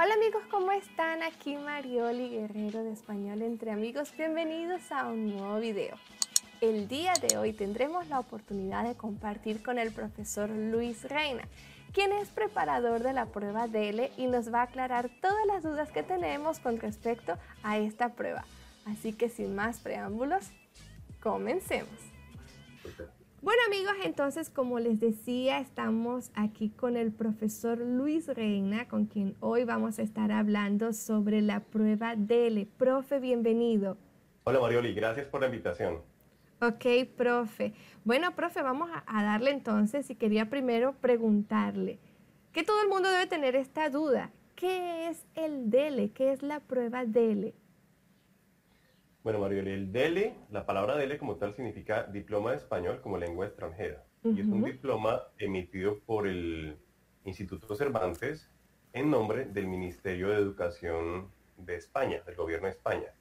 Hola amigos, ¿cómo están? Aquí Marioli Guerrero de Español entre Amigos. Bienvenidos a un nuevo video. El día de hoy tendremos la oportunidad de compartir con el profesor Luis Reina, quien es preparador de la prueba DELE y nos va a aclarar todas las dudas que tenemos con respecto a esta prueba. Así que sin más preámbulos, comencemos. Bueno amigos, entonces como les decía, estamos aquí con el profesor Luis Reina, con quien hoy vamos a estar hablando sobre la prueba DELE. Profe, bienvenido. Hola Marioli, gracias por la invitación. Ok, profe. Bueno, profe, vamos a, darle entonces y quería primero preguntarle, que todo el mundo debe tener esta duda, ¿qué es el DELE? ¿Qué es la prueba DELE? Bueno, Mario, el DELE, la palabra DELE como tal significa Diploma de Español como Lengua Extranjera. Y es un diploma emitido por el Instituto Cervantes en nombre del Ministerio de Educación de España, del Gobierno de España.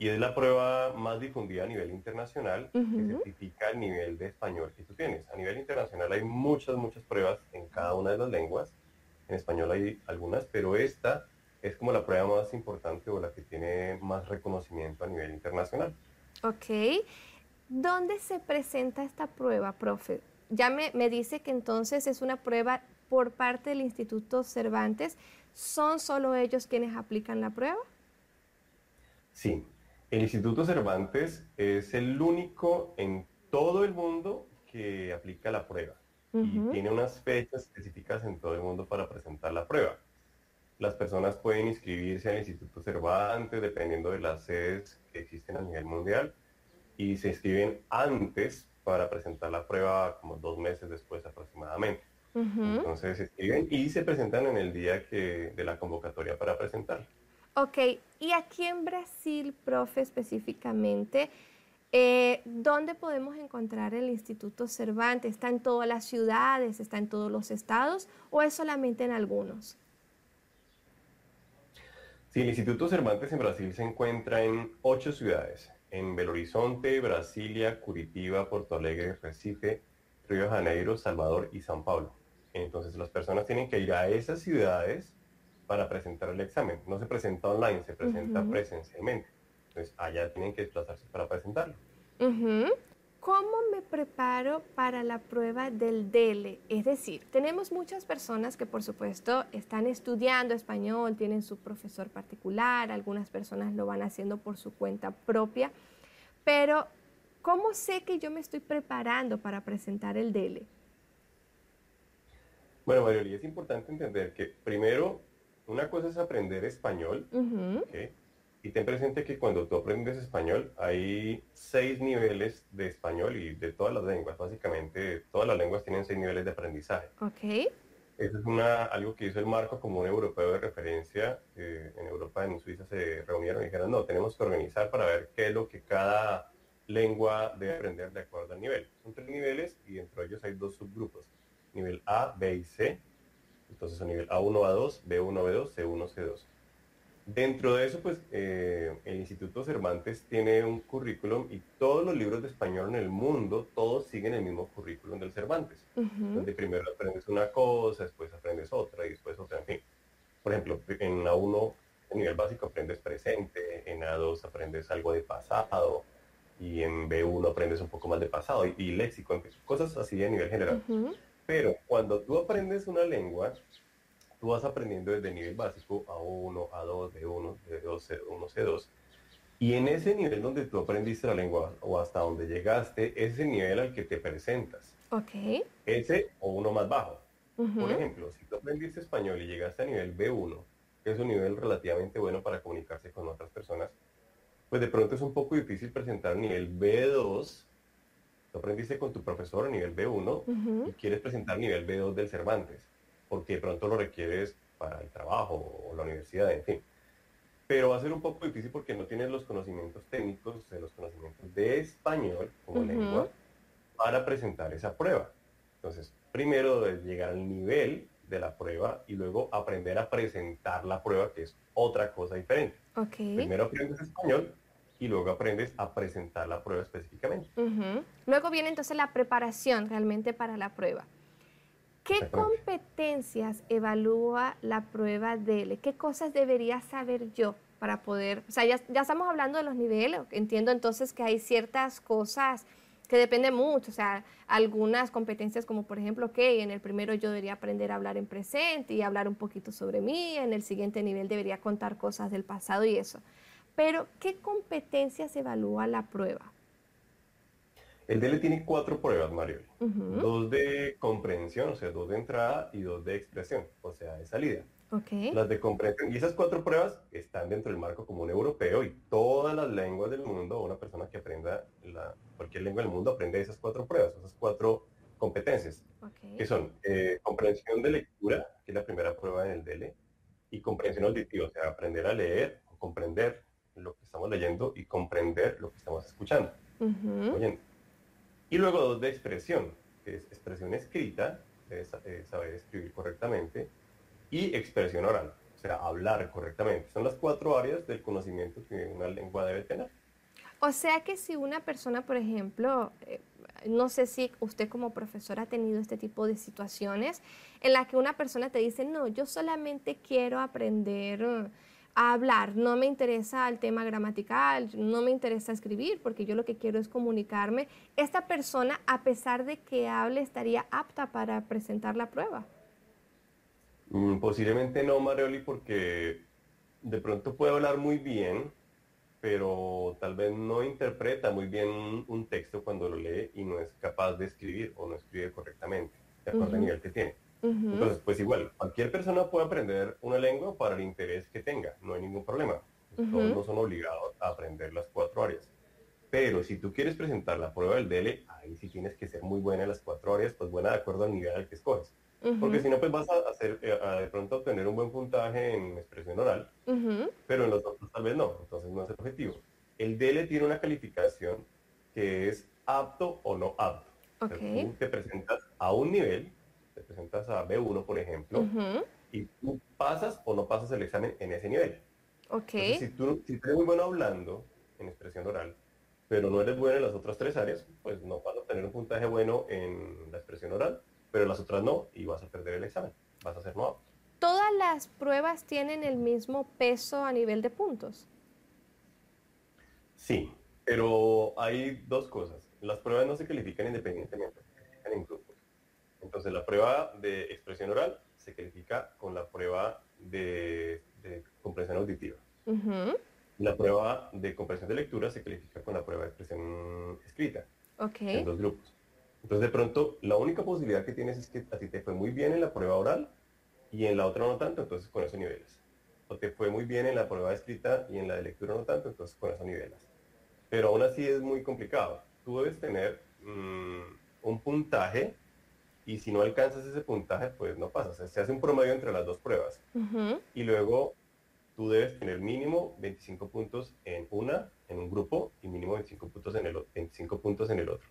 Y es la prueba más difundida a nivel internacional que certifica el nivel de español que tú tienes. A nivel internacional hay muchas, muchas pruebas en cada una de las lenguas. En español hay algunas, pero esta es como la prueba más importante o la que tiene más reconocimiento a nivel internacional. Ok. ¿Dónde se presenta esta prueba, profe? Ya me, me dice que entonces es una prueba por parte del Instituto Cervantes. ¿Son solo ellos quienes aplican la prueba? Sí. El Instituto Cervantes es el único en todo el mundo que aplica la prueba y tiene unas fechas específicas en todo el mundo para presentar la prueba las personas pueden inscribirse al Instituto Cervantes dependiendo de las sedes que existen a nivel mundial y se inscriben antes para presentar la prueba como dos meses después aproximadamente. Entonces se inscriben y se presentan en el día que, de la convocatoria para presentar. Ok, y aquí en Brasil, profe, específicamente, eh, ¿dónde podemos encontrar el Instituto Cervantes? ¿Está en todas las ciudades? ¿Está en todos los estados? ¿O es solamente en algunos? Sí, el Instituto Cervantes en Brasil se encuentra en ocho ciudades, en Belo Horizonte, Brasilia, Curitiba, Porto Alegre, Recife, Río de Janeiro, Salvador y San Paulo. Entonces las personas tienen que ir a esas ciudades para presentar el examen. No se presenta online, se presenta presencialmente. Entonces allá tienen que desplazarse para presentarlo. ¿Cómo me preparo para la prueba del DELE? Es decir, tenemos muchas personas que por supuesto están estudiando español, tienen su profesor particular, algunas personas lo van haciendo por su cuenta propia, pero ¿cómo sé que yo me estoy preparando para presentar el DELE? Bueno, María, es importante entender que primero, una cosa es aprender español, y ten presente que cuando tú aprendes español hay seis niveles de español y de todas las lenguas. Básicamente todas las lenguas tienen seis niveles de aprendizaje. Ok. Eso es una, algo que hizo el marco común europeo de referencia. en Europa, en Suiza, se reunieron y dijeron, no, tenemos que organizar para ver qué es lo que cada lengua debe aprender de acuerdo al nivel. Son tres niveles y dentro de ellos hay dos subgrupos. Nivel A, B y C. Entonces, a nivel A1, A2, B1, B2, C1, C2. Dentro de eso, pues eh, el Instituto Cervantes tiene un currículum y todos los libros de español en el mundo, todos siguen el mismo currículum del Cervantes, donde primero aprendes una cosa, después aprendes otra y después otra, en fin. Por ejemplo, en A1, en nivel básico aprendes presente, en A2 aprendes algo de pasado y en B1 aprendes un poco más de pasado y, léxico, cosas así a nivel general. Pero cuando tú aprendes una lengua, tú vas aprendiendo desde nivel básico A1, A2, B1, B2, C1, C2. Y en ese nivel donde tú aprendiste la lengua o hasta donde llegaste, ese nivel al que te presentas. Ok. Ese o uno más bajo. Por ejemplo, si tú aprendiste español y llegaste a nivel B1, que es un nivel relativamente bueno para comunicarse con otras personas, pues de pronto es un poco difícil presentar nivel B2. Tú aprendiste con tu profesor a nivel B1 y quieres presentar nivel B2 del Cervantes porque de pronto lo requieres para el trabajo o la universidad, en fin. Pero va a ser un poco difícil porque no tienes los conocimientos técnicos, los conocimientos de español como lengua para presentar esa prueba. Entonces, primero debes llegar al nivel de la prueba y luego aprender a presentar la prueba, que es otra cosa diferente. Primero aprendes español y luego aprendes a presentar la prueba específicamente. Luego viene entonces la preparación realmente para la prueba. ¿Qué competencias evalúa la prueba DELE? ¿Qué cosas debería saber yo para poder, o sea, ya, ya estamos hablando de los niveles, entiendo entonces que hay ciertas cosas que depende mucho, o sea, algunas competencias como por ejemplo, ok, en el primero yo debería aprender a hablar en presente y hablar un poquito sobre mí, en el siguiente nivel debería contar cosas del pasado y eso. Pero, ¿qué competencias evalúa la prueba? El DL tiene cuatro pruebas, Mario. Dos de comprensión, o sea, dos de entrada y dos de expresión, o sea, de salida. Las de comprensión. Y esas cuatro pruebas están dentro del marco común europeo y todas las lenguas del mundo, una persona que aprenda la, cualquier lengua del mundo aprende esas cuatro pruebas, esas cuatro competencias, que son eh, comprensión de lectura, que es la primera prueba en el DL, y comprensión auditiva, o sea, aprender a leer o comprender lo que estamos leyendo y comprender lo que estamos escuchando. Y luego dos de expresión, que es expresión escrita, es, eh, saber escribir correctamente, y expresión oral, o sea, hablar correctamente. Son las cuatro áreas del conocimiento que una lengua debe tener. O sea que si una persona, por ejemplo, eh, no sé si usted como profesor ha tenido este tipo de situaciones en las que una persona te dice, no, yo solamente quiero aprender a hablar, no me interesa el tema gramatical, no me interesa escribir, porque yo lo que quiero es comunicarme. Esta persona, a pesar de que hable, estaría apta para presentar la prueba. Mm, posiblemente no, Marioli, porque de pronto puede hablar muy bien, pero tal vez no interpreta muy bien un, texto cuando lo lee y no es capaz de escribir o no escribe correctamente, de acuerdo al nivel que tiene. Entonces, pues igual, cualquier persona puede aprender una lengua para el interés que tenga, no hay ningún problema. Todos no son obligados a aprender las cuatro áreas. Pero si tú quieres presentar la prueba del DL, ahí sí tienes que ser muy buena en las cuatro áreas, pues buena de acuerdo al nivel al que escoges. Porque si no, pues vas a, hacer, eh, a, de pronto obtener un buen puntaje en expresión oral, pero en los otros tal vez no, entonces no es el objetivo. El DL tiene una calificación que es apto o no apto. tú te presentas a un nivel, te presentas a B1, por ejemplo, y tú pasas o no pasas el examen en ese nivel. Okay. si, tú, si eres muy bueno hablando en expresión oral, pero no eres bueno en las otras tres áreas, pues no vas a obtener un puntaje bueno en la expresión oral pero las otras no y vas a perder el examen, vas a ser nuevo. ¿Todas las pruebas tienen el mismo peso a nivel de puntos? Sí, pero hay dos cosas. Las pruebas no se califican independientemente, se califican en grupos. Entonces la prueba de expresión oral se califica con la prueba de, comprensión auditiva. La prueba de comprensión de lectura se califica con la prueba de expresión escrita. Okay. En dos grupos. Entonces, de pronto, la única posibilidad que tienes es que a ti te fue muy bien en la prueba oral y en la otra no tanto, entonces con esos niveles. O te fue muy bien en la prueba escrita y en la de lectura no tanto, entonces con esos niveles. Pero aún así es muy complicado. Tú debes tener mm, un puntaje y si no alcanzas ese puntaje, pues no pasas. Se hace un promedio entre las dos pruebas. Y luego tú debes tener mínimo 25 puntos en una, en un grupo, y mínimo 25 puntos en el, 25 puntos en el otro.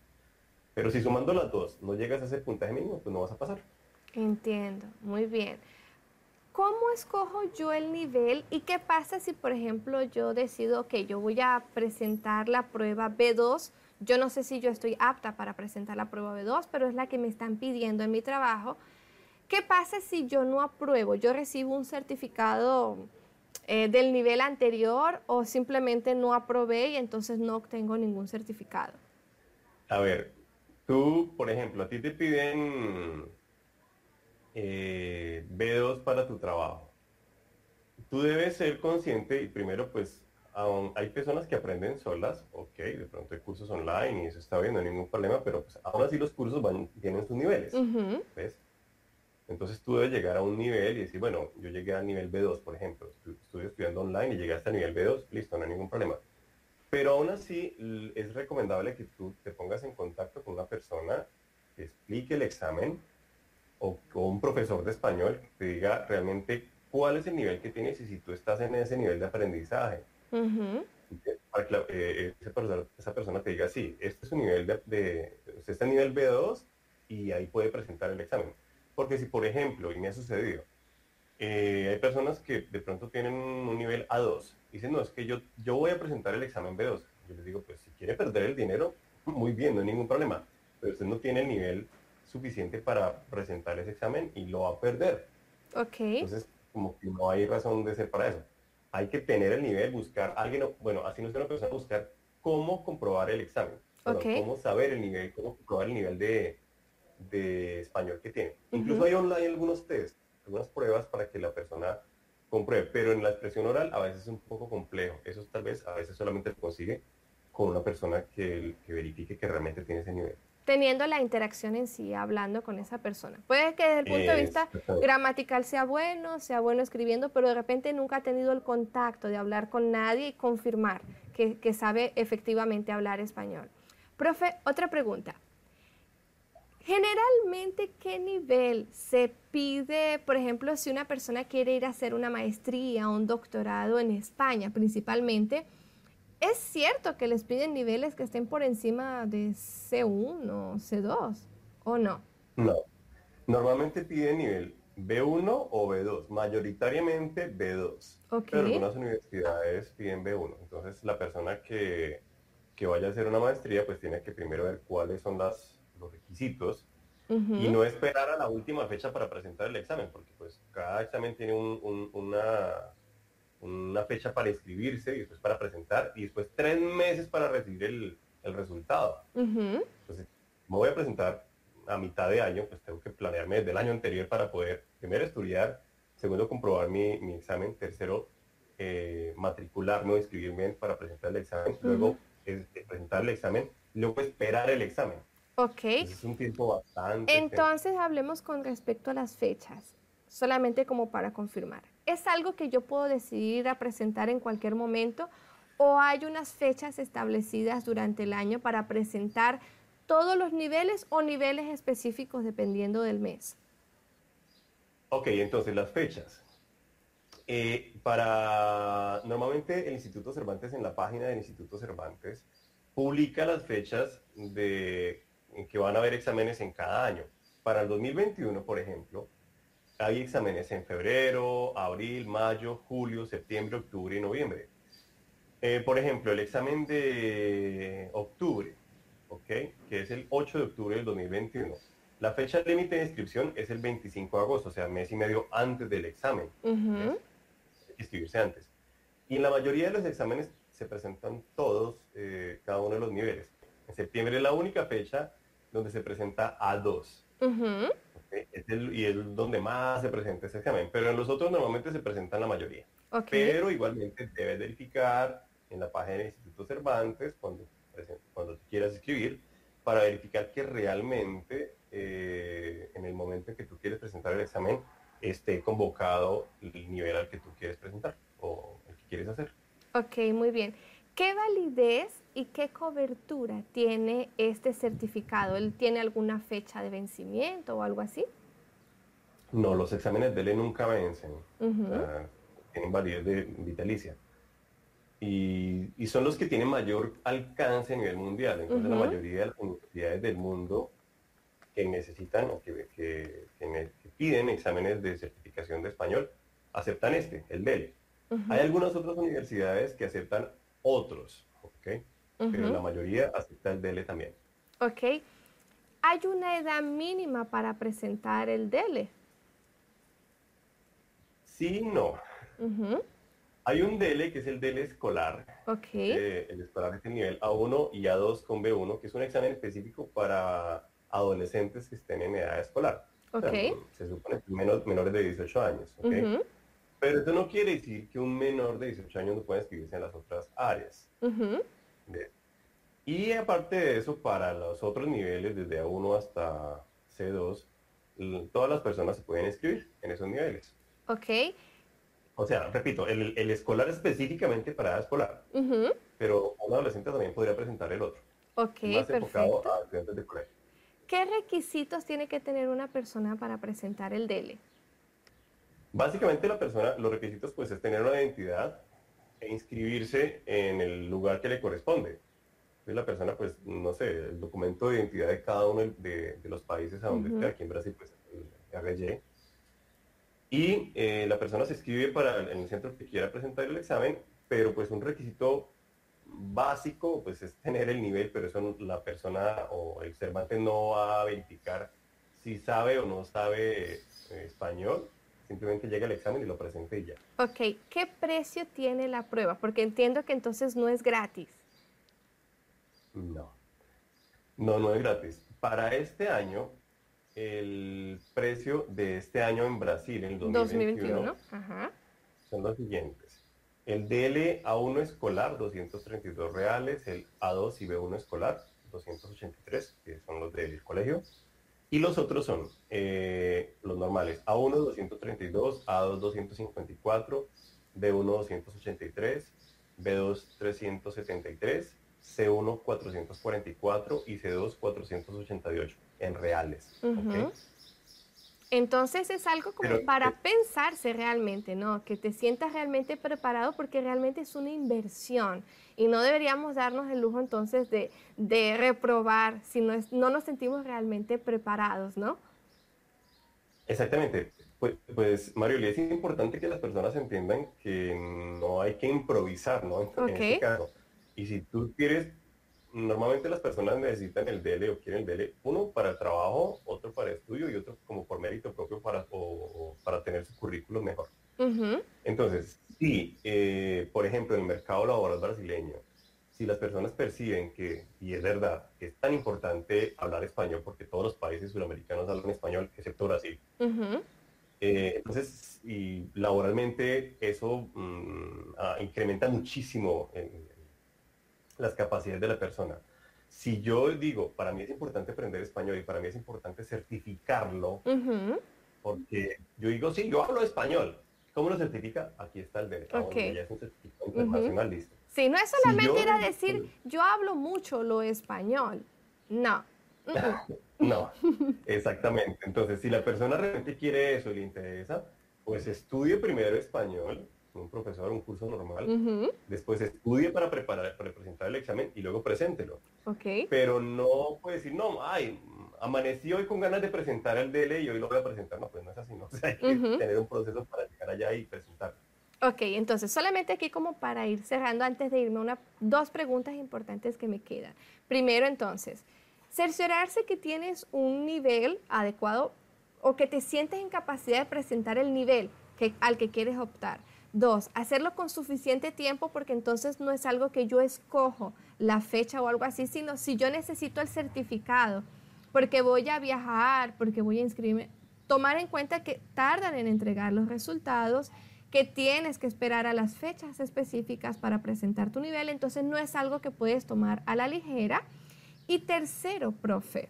Pero si sumando las dos no llegas a ese puntaje mínimo, pues no vas a pasar. Entiendo, muy bien. ¿Cómo escojo yo el nivel y qué pasa si, por ejemplo, yo decido que yo voy a presentar la prueba B2? Yo no sé si yo estoy apta para presentar la prueba B2, pero es la que me están pidiendo en mi trabajo. ¿Qué pasa si yo no apruebo? ¿Yo recibo un certificado eh, del nivel anterior o simplemente no aprobé y entonces no obtengo ningún certificado? A ver, Tú, por ejemplo, a ti te piden eh, B2 para tu trabajo. Tú debes ser consciente y primero pues hay personas que aprenden solas, ok, de pronto hay cursos online y eso está bien, no hay ningún problema, pero pues aún así los cursos van, tienen sus niveles, ¿ves? Entonces tú debes llegar a un nivel y decir, bueno, yo llegué al nivel B2, por ejemplo, estoy estudiando online y llegué hasta el nivel B2, listo, no hay ningún problema. Pero aún así es recomendable que tú te pongas en contacto con una persona que explique el examen o con un profesor de español que te diga realmente cuál es el nivel que tienes y si tú estás en ese nivel de aprendizaje. Para que eh, esa, persona, te diga, sí, este es un nivel de, usted está en nivel B2 y ahí puede presentar el examen. Porque si, por ejemplo, y me ha sucedido, eh, hay personas que de pronto tienen un nivel A2 dicen, no, es que yo, yo voy a presentar el examen B2. Yo les digo, pues si quiere perder el dinero, muy bien, no hay ningún problema. Pero usted no tiene el nivel suficiente para presentar ese examen y lo va a perder. Ok. Entonces, como que no hay razón de ser para eso. Hay que tener el nivel, buscar alguien, bueno, así no es una persona, buscar cómo comprobar el examen. Cómo saber el nivel, cómo comprobar el nivel de, de español que tiene. Incluso hay online algunos test, algunas pruebas para que la persona compruebe, pero en la expresión oral a veces es un poco complejo. Eso tal vez a veces solamente se consigue con una persona que, que verifique que realmente tiene ese nivel teniendo la interacción en sí, hablando con esa persona. Puede que desde el punto de vista gramatical sea bueno, sea bueno escribiendo, pero de repente nunca ha tenido el contacto de hablar con nadie y confirmar que, que sabe efectivamente hablar español. Profe, otra pregunta. Generalmente, ¿qué nivel se pide, por ejemplo, si una persona quiere ir a hacer una maestría o un doctorado en España principalmente? ¿Es cierto que les piden niveles que estén por encima de C1 o C2 o no? No. Normalmente piden nivel B1 o B2, mayoritariamente B2. Pero algunas universidades piden B1. Entonces la persona que, vaya a hacer una maestría pues tiene que primero ver cuáles son las, los requisitos y no esperar a la última fecha para presentar el examen, porque pues cada examen tiene una una fecha para inscribirse y después para presentar y después tres meses para recibir el, resultado. Entonces, me voy a presentar a mitad de año, pues tengo que planearme desde el año anterior para poder, primero, estudiar, segundo, comprobar mi, examen, tercero, eh, matricularme o inscribirme para presentar el examen, luego presentar el examen, luego esperar el examen. Ok. es un tiempo bastante. Entonces, hablemos con respecto a las fechas, solamente como para confirmar. ¿Es algo que yo puedo decidir a presentar en cualquier momento o hay unas fechas establecidas durante el año para presentar todos los niveles o niveles específicos dependiendo del mes? Ok, entonces las fechas. Eh, para normalmente el Instituto Cervantes en la página del Instituto Cervantes publica las fechas de en que van a haber exámenes en cada año. Para el 2021, por ejemplo, hay exámenes en febrero, abril, mayo, julio, septiembre, octubre y noviembre. Eh, por ejemplo, el examen de octubre, que es el 8 de octubre del 2021. La fecha límite de inscripción es el 25 de agosto, o sea, mes y medio antes del examen. Inscribirse antes. Y en la mayoría de los exámenes se presentan todos, eh, cada uno de los niveles. En septiembre es la única fecha donde se presenta A2 y es donde más se presenta ese examen, pero en los otros normalmente se presentan la mayoría. Pero igualmente debes verificar en la página del Instituto Cervantes cuando, cuando quieras escribir para verificar que realmente eh, en el momento en que tú quieres presentar el examen esté convocado el nivel al que tú quieres presentar o el que quieres hacer. Ok, muy bien. ¿Qué validez y qué cobertura tiene este certificado? ¿Él tiene alguna fecha de vencimiento o algo así? No, los exámenes de él nunca vencen. tienen validez de vitalicia. Y, son los que tienen mayor alcance a nivel mundial. Entonces, la mayoría de las universidades del mundo que necesitan o que, que, piden exámenes de certificación de español aceptan este, el DEL. Hay algunas otras universidades que aceptan otros, Pero la mayoría acepta el DELE también. Ok. ¿Hay una edad mínima para presentar el DELE? Sí, no. Hay un DELE que es el DELE escolar. Ok. Eh, el escolar es el nivel A1 y A2 con B1, que es un examen específico para adolescentes que estén en edad escolar. Ok. se supone que menos, menores de 18 años. ¿ok? Pero eso no quiere decir que un menor de 18 años no pueda inscribirse en las otras áreas. Y aparte de eso, para los otros niveles, desde A1 hasta C2, todas las personas se pueden inscribir en esos niveles. Ok. O sea, repito, el, escolar específicamente para edad escolar, pero un adolescente también podría presentar el otro. Ok, más enfocado a estudiantes de colegio. ¿Qué requisitos tiene que tener una persona para presentar el DELE? Básicamente la persona, los requisitos pues es tener una identidad e inscribirse en el lugar que le corresponde. Entonces la persona pues, no sé, el documento de identidad de cada uno de, los países a donde esté, aquí en Brasil pues el RY. Y eh, la persona se inscribe para en el centro que quiera presentar el examen, pero pues un requisito básico pues es tener el nivel, pero eso la persona o el observante no va a verificar si sabe o no sabe eh, español, simplemente llega al examen y lo presenta y ya. Ok, ¿qué precio tiene la prueba? Porque entiendo que entonces no es gratis. No, no, no es gratis. Para este año, el precio de este año en Brasil, en el 2021, son los siguientes. El DL A1 escolar, 232 reales. El A2 y B1 escolar, 283, que son los del colegio. Y los otros son eh, los normales. A1 232, A2 254, B1 283, B2 373, C1 444 y C2 488 en reales. Entonces es algo como para pensarse realmente, ¿no? Que te sientas realmente preparado porque realmente es una inversión y no deberíamos darnos el lujo entonces de, reprobar si no, no nos sentimos realmente preparados, ¿no? Exactamente. Pues, pues Mario, es importante que las personas entiendan que no hay que improvisar, ¿no? En, este caso. Y si tú quieres normalmente las personas necesitan el DL o quieren el DL, uno para el trabajo, otro para estudio y otro como por mérito propio para, para tener su currículum mejor. Entonces, si, eh, por ejemplo, en el mercado laboral brasileño, si las personas perciben que, y es verdad, que es tan importante hablar español, porque todos los países sudamericanos hablan español, excepto Brasil, eh, entonces, y laboralmente eso mm, ah, incrementa muchísimo el, las capacidades de la persona. Si yo digo, para mí es importante aprender español y para mí es importante certificarlo, porque yo digo, sí, yo hablo español. ¿Cómo lo certifica? Aquí está el de okay. ya es un certificado internacional, listo. Sí, no es solamente ir a decir, yo hablo mucho lo español. No. no, exactamente. Entonces, si la persona realmente quiere eso y le interesa, pues estudie primero español, un profesor, un curso normal, después estudie para preparar, para presentar el examen y luego preséntelo. Okay. Pero no puede decir, no, ay, amanecí hoy con ganas de presentar el DL y hoy lo voy a presentar. No, pues no es así, ¿no? hay que tener un proceso para llegar allá y presentar. Ok, entonces solamente aquí como para ir cerrando antes de irme, una, dos preguntas importantes que me quedan. Primero entonces, cerciorarse que tienes un nivel adecuado o que te sientes en capacidad de presentar el nivel que, al que quieres optar. Dos, hacerlo con suficiente tiempo porque entonces no es algo que yo escojo la fecha o algo así, sino si yo necesito el certificado porque voy a viajar, porque voy a inscribirme, tomar en cuenta que tardan en entregar los resultados, que tienes que esperar a las fechas específicas para presentar tu nivel, entonces no es algo que puedes tomar a la ligera. Y tercero, profe,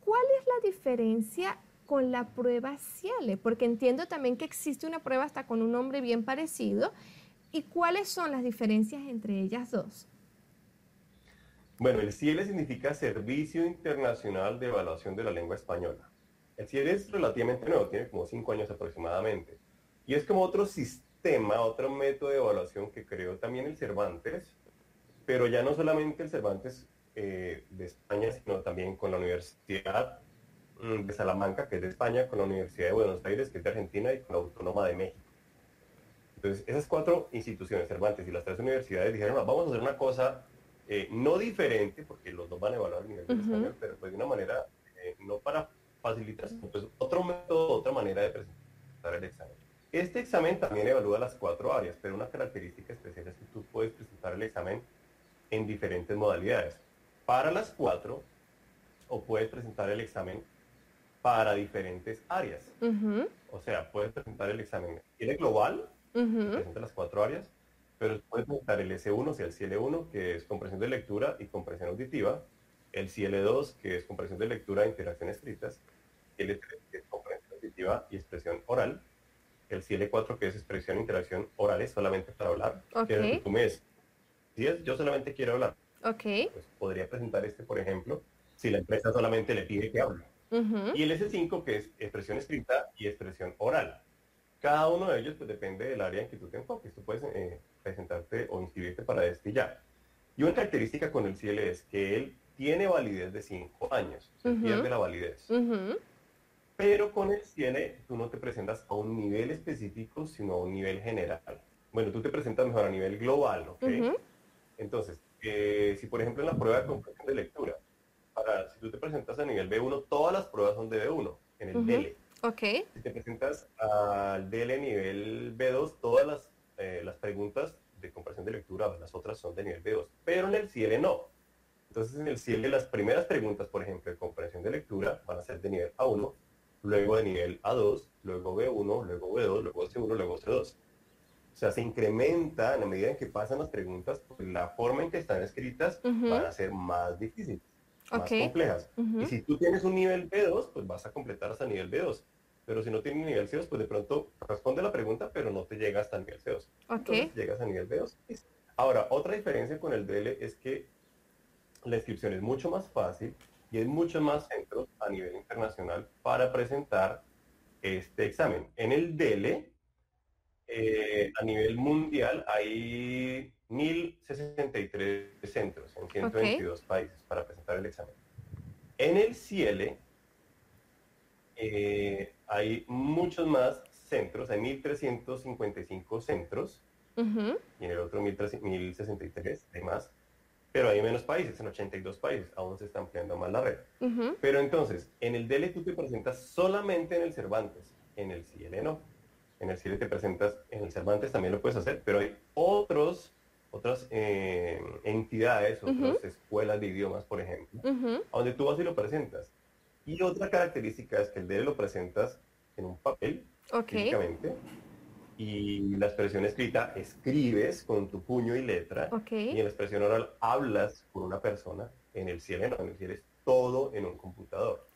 ¿cuál es la diferencia con la prueba CIELE? Porque entiendo también que existe una prueba hasta con un nombre bien parecido. ¿Y cuáles son las diferencias entre ellas dos? Bueno, el CIELE significa Servicio Internacional de Evaluación de la Lengua Española. El CIELE es relativamente nuevo, tiene como cinco años aproximadamente. Y es como otro sistema, otro método de evaluación que creó también el Cervantes, pero ya no solamente el Cervantes eh, de España, sino también con la Universidad Mm, de Salamanca, que es de España, con la Universidad de Buenos Aires, que es de Argentina, y con la Autónoma de México. Entonces, esas cuatro instituciones, Cervantes y las tres universidades, dijeron, vamos a hacer una cosa eh, no diferente, porque los dos van a evaluar el nivel de español, pero pues de una manera, eh, no para facilitar, pues otro método, otra manera de presentar el examen. Este examen también evalúa las cuatro áreas, pero una característica especial es que tú puedes presentar el examen en diferentes modalidades. Para las cuatro, o puedes presentar el examen para diferentes áreas. O sea, puedes presentar el examen. Tiene global, presenta las cuatro áreas, pero puedes presentar el S1, o sea, el CL1, que es comprensión de lectura y comprensión auditiva, el CL2, que es comprensión de lectura e interacción escritas, el L3, que es comprensión auditiva y expresión oral, el CL4, que es expresión e interacción orales solamente para hablar, que tú me si es, yo solamente quiero hablar, okay. pues podría presentar este, por ejemplo, si la empresa solamente le pide que hable. Y el S5, que es expresión escrita y expresión oral. Cada uno de ellos pues, depende del área en que tú te enfoques. Tú puedes eh, presentarte o inscribirte para este ya. Y una característica con el CL es que él tiene validez de 5 años. Se pierde la validez. Pero con el CL tú no te presentas a un nivel específico, sino a un nivel general. Bueno, tú te presentas mejor a nivel global, ¿ok? Entonces, eh, si por ejemplo en la prueba de comprensión de lectura, Ahora, si tú te presentas a nivel B1, todas las pruebas son de B1, en el DL. Ok. Si te presentas al DL nivel B2, todas las, eh, las preguntas de comparación de lectura, las otras son de nivel B2, pero en el CL no. Entonces en el CL las primeras preguntas, por ejemplo, de comprensión de lectura van a ser de nivel A1, luego de nivel A2, luego B1, luego B2, luego C1, luego C2. O sea, se incrementa a medida en que pasan las preguntas, pues, la forma en que están escritas van a ser más difíciles, más complejas. Y si tú tienes un nivel B2, pues vas a completar hasta nivel B2. Pero si no tienes nivel C2, pues de pronto responde la pregunta, pero no te llega hasta nivel C2. Entonces llegas a nivel B2. Ahora, otra diferencia con el DL es que la inscripción es mucho más fácil y hay muchos más centros a nivel internacional para presentar este examen. En el DELE, eh, a nivel mundial, hay 1.063 centros en 122 países para presentar el examen. En el CIELE eh, hay muchos más centros, hay 1.355 centros y en el otro 1.063, hay más pero hay menos países, en 82 países, aún se está ampliando más la red. Pero entonces, en el DL tú te presentas solamente en el Cervantes, en el CL no. En el CL te presentas, en el Cervantes también lo puedes hacer, pero hay otros, otras eh, entidades, otras escuelas de idiomas, por ejemplo, a donde tú vas y lo presentas. Y otra característica es que el DL lo presentas en un papel, físicamente, y la expresión escrita escribes con tu puño y letra y en la expresión oral hablas con una persona en el cielo no, en el cielo es todo en un computador.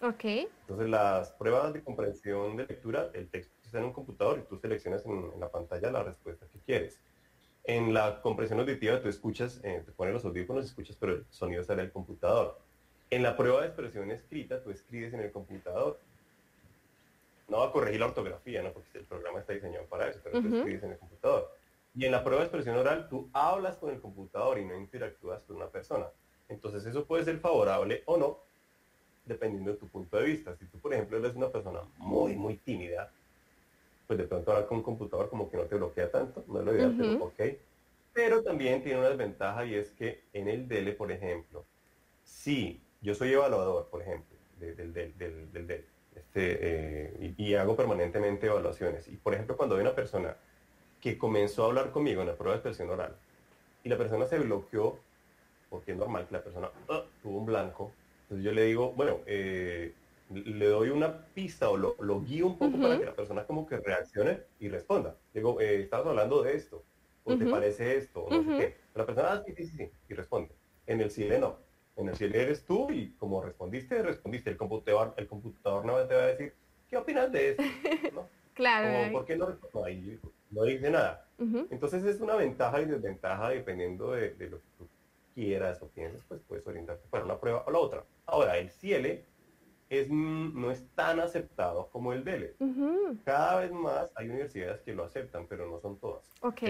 Entonces las pruebas de comprensión de lectura, el texto está en un computador y tú seleccionas en, la pantalla la respuesta que quieres. En la comprensión auditiva tú escuchas, eh, te pones los audífonos, escuchas, pero el sonido sale del computador. En la prueba de expresión escrita tú escribes en el computador no va a corregir la ortografía, ¿no? Porque el programa está diseñado para eso, pero tú escribes en el computador. Y en la prueba de expresión oral, tú hablas con el computador y no interactúas con una persona. Entonces eso puede ser favorable o no, dependiendo de tu punto de vista. Si tú, por ejemplo, eres una persona muy, muy tímida, pues de pronto hablar con un computador como que no te bloquea tanto, no es lo ideal, pero ok. Pero también tiene una desventaja y es que en el DELE, por ejemplo, si yo soy evaluador, por ejemplo, del, del, del, este, eh, y, hago permanentemente evaluaciones. Y por ejemplo, cuando hay una persona que comenzó a hablar conmigo en la prueba de expresión oral y la persona se bloqueó, porque es normal que la persona ah, tuvo un blanco, entonces yo le digo, bueno, eh, le doy una pista o lo, guío un poco para que la persona como que reaccione y responda. Digo, eh, estabas hablando de esto, o te parece esto, o no sé qué. La persona, ah, sí, sí, sí, y responde. En el cine no en el cielo eres tú y como respondiste, respondiste. El computador, el computador no te va a decir, ¿qué opinas de esto? claro. ¿Por qué no, no, dice nada? Entonces es una ventaja y desventaja dependiendo de, lo que tú quieras o pienses, pues puedes orientarte para una prueba o la otra. Ahora, el CIELE es, no es tan aceptado como el DELE. Cada vez más hay universidades que lo aceptan, pero no son todas. Ok.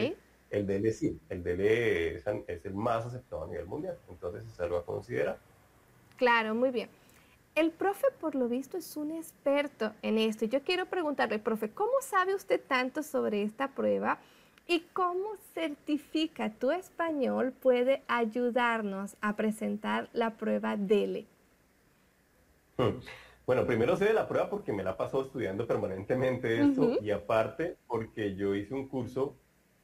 El DL sí, el DL es, el más aceptado a nivel mundial, entonces es algo a considerar. Claro, muy bien. El profe, por lo visto, es un experto en esto. Yo quiero preguntarle, profe, ¿cómo sabe usted tanto sobre esta prueba y cómo certifica tu español puede ayudarnos a presentar la prueba DELE? Bueno, primero sé de la prueba porque me la pasado estudiando permanentemente esto y aparte porque yo hice un curso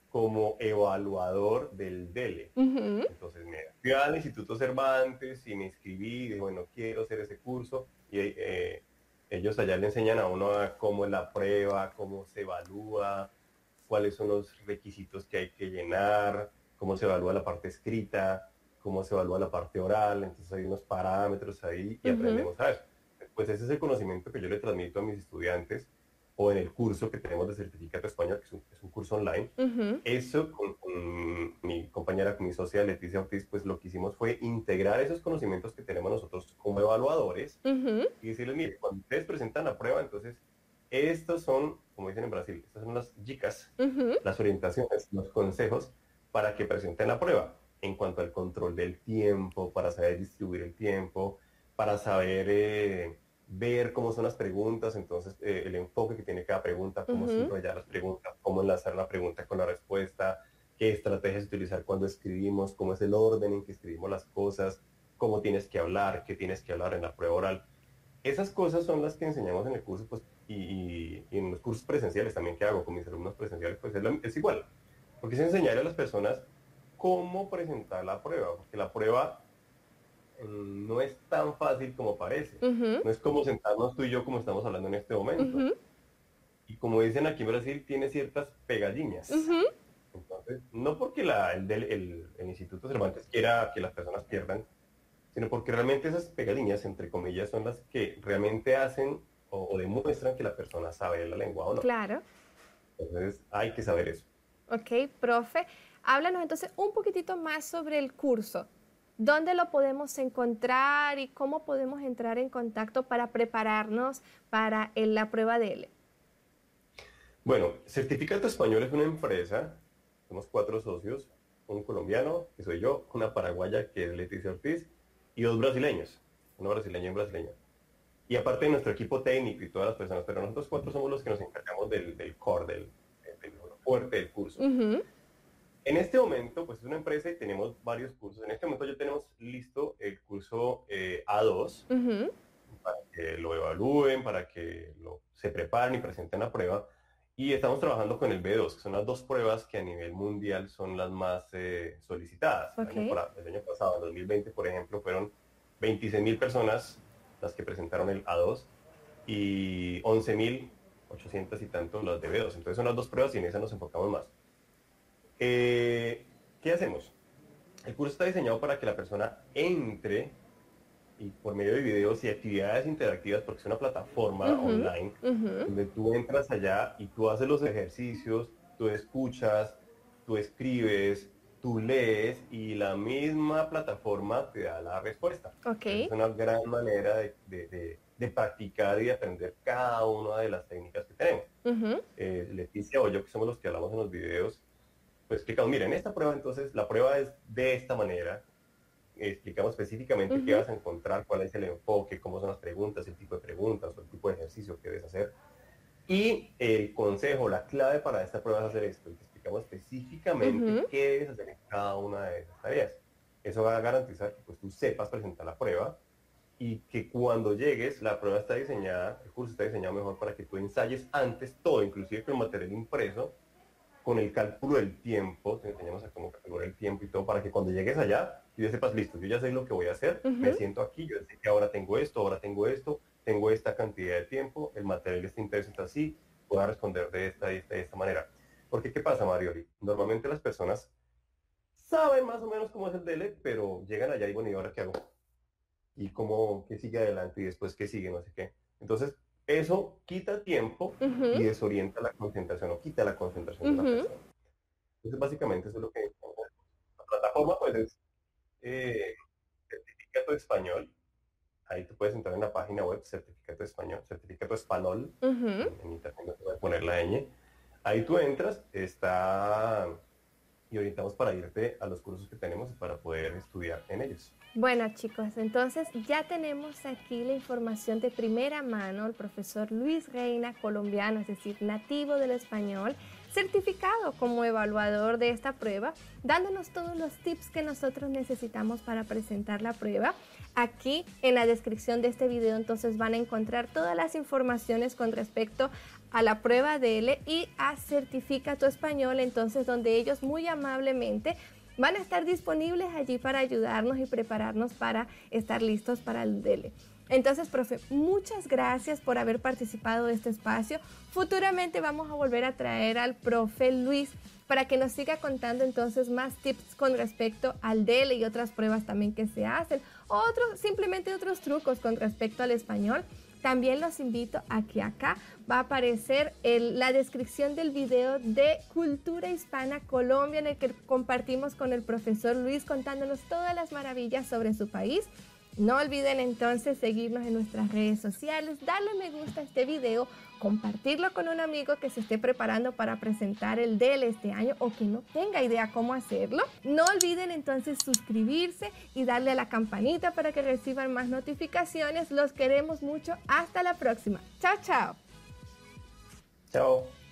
como evaluador del DELE. Entonces me fui al Instituto Cervantes y me inscribí, y bueno, quiero hacer ese curso. Y eh, ellos allá le enseñan a uno cómo es la prueba, cómo se evalúa, cuáles son los requisitos que hay que llenar, cómo se evalúa la parte escrita, cómo se evalúa la parte oral. Entonces hay unos parámetros ahí y aprendemos a eso. Pues ese es el conocimiento que yo le transmito a mis estudiantes o en el curso que tenemos de certificado español, que es un, curso online. Eso con, mi compañera, con mi socia Leticia Ortiz, pues lo que hicimos fue integrar esos conocimientos que tenemos nosotros como evaluadores y decirles, mire, cuando ustedes presentan la prueba, entonces estos son, como dicen en Brasil, estas son las chicas, las orientaciones, los consejos para que presenten la prueba en cuanto al control del tiempo, para saber distribuir el tiempo, para saber... Eh, ver cómo son las preguntas, entonces eh, el enfoque que tiene cada pregunta, cómo uh las preguntas, cómo enlazar la pregunta con la respuesta, qué estrategias utilizar cuando escribimos, cómo es el orden en que escribimos las cosas, cómo tienes que hablar, qué tienes que hablar en la prueba oral. Esas cosas son las que enseñamos en el curso pues, y, en los cursos presenciales también que hago con mis alumnos presenciales, pues es, es igual. Porque es enseñar a las personas cómo presentar la prueba, porque la prueba mm, no es tan fácil como parece. No es como sentarnos tú y yo como estamos hablando en este momento. Y como dicen aquí en Brasil, tiene ciertas pegadillas. Entonces, no porque la, el, el, el, Instituto Cervantes quiera que las personas pierdan, sino porque realmente esas pegadillas, entre comillas, son las que realmente hacen o, demuestran que la persona sabe la lengua o no. Claro. Entonces, hay que saber eso. Ok, profe. Háblanos entonces un poquitito más sobre el curso. ¿Dónde lo podemos encontrar y cómo podemos entrar en contacto para prepararnos para la prueba de L? Bueno, Certificado Español es una empresa, somos cuatro socios, un colombiano, que soy yo, una paraguaya, que es Leticia Ortiz, y dos brasileños, una brasileña y un brasileño. Y aparte de nuestro equipo técnico y todas las personas, pero nosotros cuatro somos los que nos encargamos del, del core, del, del, fuerte del curso. En este momento, pues es una empresa y tenemos varios cursos. En este momento ya tenemos listo el curso eh, A2 para que lo evalúen, para que lo, se preparen y presenten la prueba. Y estamos trabajando con el B2, que son las dos pruebas que a nivel mundial son las más eh, solicitadas. El, año, pasado, en 2020, por ejemplo, fueron 26 mil personas las que presentaron el A2 y 11.800 y tantos las de B2. Entonces son las dos pruebas y en esas nos enfocamos más. Eh, ¿Qué hacemos? El curso está diseñado para que la persona entre y por medio de videos y actividades interactivas, porque es una plataforma online, donde tú entras allá y tú haces los ejercicios, tú escuchas, tú escribes, tú lees y la misma plataforma te da la respuesta. Es una gran manera de, practicar y de aprender cada una de las técnicas que tenemos. Eh, Leticia o yo, que somos los que hablamos en los videos, explicamos, miren, esta prueba entonces, la prueba es de esta manera, explicamos específicamente qué vas a encontrar, cuál es el enfoque, cómo son las preguntas, el tipo de preguntas o el tipo de ejercicio que debes hacer. Y el consejo, la clave para esta prueba es hacer esto. Te explicamos específicamente qué debes hacer en cada una de esas tareas. Eso va a garantizar que pues, tú sepas presentar la prueba y que cuando llegues, la prueba está diseñada, el curso está diseñado mejor para que tú ensayes antes todo, inclusive con el material impreso, con el cálculo del tiempo, te enseñamos a cómo calcular el tiempo y todo, para que cuando llegues allá, y ya sepas, listo, yo ya sé lo que voy a hacer, me siento aquí, yo sé que ahora tengo esto, ahora tengo esto, tengo esta cantidad de tiempo, el material de este interés está así, puedo responder de esta, de esta, de esta manera. Porque, ¿qué pasa, Mario? Normalmente las personas saben más o menos cómo es el DL, pero llegan allá y bueno, ¿y ahora qué hago? Y cómo, qué sigue adelante y después qué sigue, no sé qué. Entonces, eso quita tiempo y desorienta la concentración o quita la concentración de la persona. Entonces, básicamente eso es lo que la plataforma pues es eh, certificado español. Ahí tú puedes entrar en la página web certificado español, certificado español, en, internet te voy a poner la ñ. Ahí tú entras, está y orientamos para irte a los cursos que tenemos para poder estudiar en ellos. Bueno chicos, entonces ya tenemos aquí la información de primera mano. El profesor Luis Reina, colombiano, es decir, nativo del español, certificado como evaluador de esta prueba, dándonos todos los tips que nosotros necesitamos para presentar la prueba. Aquí en la descripción de este video entonces van a encontrar todas las informaciones con respecto a la prueba de L y a Certifica tu Español, entonces donde ellos muy amablemente van a estar disponibles allí para ayudarnos y prepararnos para estar listos para el DELE. Entonces, profe, muchas gracias por haber participado de este espacio. Futuramente vamos a volver a traer al profe Luis para que nos siga contando entonces más tips con respecto al DELE y otras pruebas también que se hacen, o otros, simplemente otros trucos con respecto al español. También los invito a que acá va a aparecer la descripción del video de Cultura Hispana Colombia en el que compartimos con el profesor Luis contándonos todas las maravillas sobre su país no olviden entonces seguirnos en nuestras redes sociales, darle me gusta a este video, compartirlo con un amigo que se esté preparando para presentar el DEL este año o que no tenga idea cómo hacerlo. No olviden entonces suscribirse y darle a la campanita para que reciban más notificaciones. Los queremos mucho. Hasta la próxima. Chao, chao. Chao.